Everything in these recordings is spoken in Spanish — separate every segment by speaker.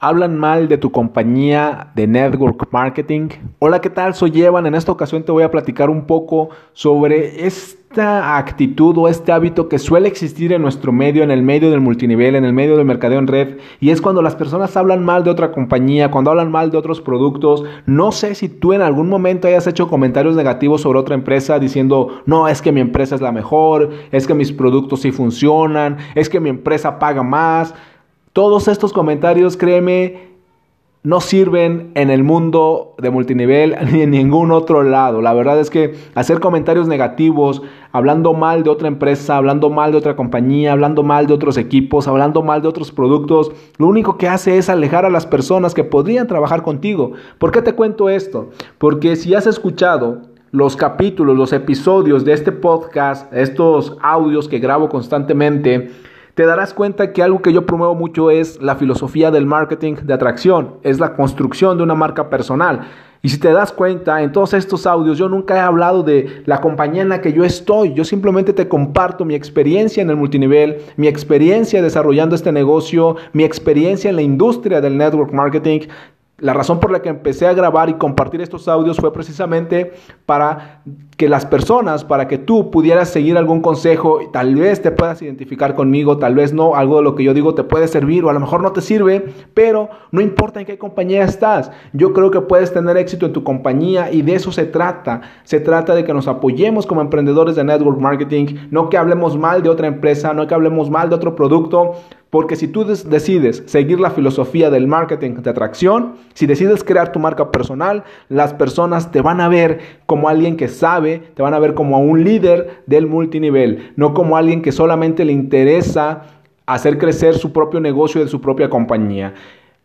Speaker 1: hablan mal de tu compañía de network marketing. Hola, ¿qué tal? Soy Evan. En esta ocasión te voy a platicar un poco sobre esta actitud o este hábito que suele existir en nuestro medio, en el medio del multinivel, en el medio del mercadeo en red. Y es cuando las personas hablan mal de otra compañía, cuando hablan mal de otros productos. No sé si tú en algún momento hayas hecho comentarios negativos sobre otra empresa diciendo, no, es que mi empresa es la mejor, es que mis productos sí funcionan, es que mi empresa paga más. Todos estos comentarios, créeme, no sirven en el mundo de multinivel ni en ningún otro lado. La verdad es que hacer comentarios negativos, hablando mal de otra empresa, hablando mal de otra compañía, hablando mal de otros equipos, hablando mal de otros productos, lo único que hace es alejar a las personas que podrían trabajar contigo. ¿Por qué te cuento esto? Porque si has escuchado los capítulos, los episodios de este podcast, estos audios que grabo constantemente, te darás cuenta que algo que yo promuevo mucho es la filosofía del marketing de atracción, es la construcción de una marca personal. Y si te das cuenta, en todos estos audios yo nunca he hablado de la compañía en la que yo estoy. Yo simplemente te comparto mi experiencia en el multinivel, mi experiencia desarrollando este negocio, mi experiencia en la industria del network marketing. La razón por la que empecé a grabar y compartir estos audios fue precisamente para que las personas, para que tú pudieras seguir algún consejo, y tal vez te puedas identificar conmigo, tal vez no, algo de lo que yo digo te puede servir o a lo mejor no te sirve, pero no importa en qué compañía estás, yo creo que puedes tener éxito en tu compañía y de eso se trata. Se trata de que nos apoyemos como emprendedores de network marketing, no que hablemos mal de otra empresa, no que hablemos mal de otro producto, porque si tú decides seguir la filosofía del marketing de atracción, si decides crear tu marca personal, las personas te van a ver como alguien que sabe, te van a ver como un líder del multinivel, no como alguien que solamente le interesa hacer crecer su propio negocio de su propia compañía.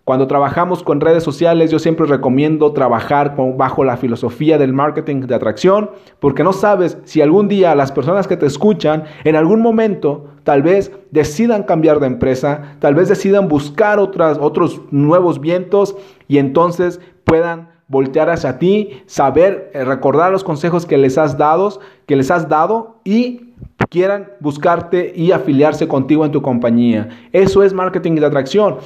Speaker 1: Cuando trabajamos con redes sociales, yo siempre recomiendo trabajar bajo la filosofía del marketing de atracción, porque no sabes si algún día las personas que te escuchan, en algún momento, tal vez decidan cambiar de empresa, tal vez decidan buscar otras, otros nuevos vientos y entonces puedan voltear hacia ti, saber, eh, recordar los consejos que les has dado, que les has dado y quieran buscarte y afiliarse contigo en tu compañía. Eso es marketing de atracción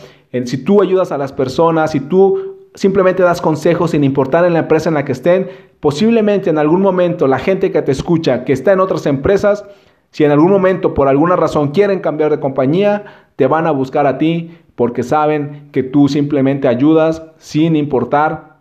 Speaker 1: si tú ayudas a las personas, si tú simplemente das consejos sin importar en la empresa en la que estén, posiblemente en algún momento la gente que te escucha, que está en otras empresas, si en algún momento por alguna razón quieren cambiar de compañía, te van a buscar a ti porque saben que tú simplemente ayudas sin importar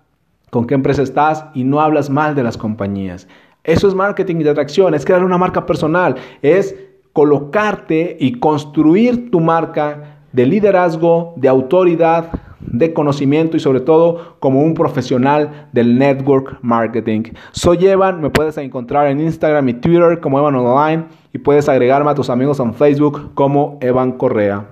Speaker 1: con qué empresa estás y no hablas mal de las compañías. Eso es marketing de atracción, es crear una marca personal, es colocarte y construir tu marca de liderazgo, de autoridad, de conocimiento y sobre todo como un profesional del network marketing. Soy Evan, me puedes encontrar en Instagram y Twitter como Evan Online y puedes agregarme a tus amigos en Facebook como Evan Correa.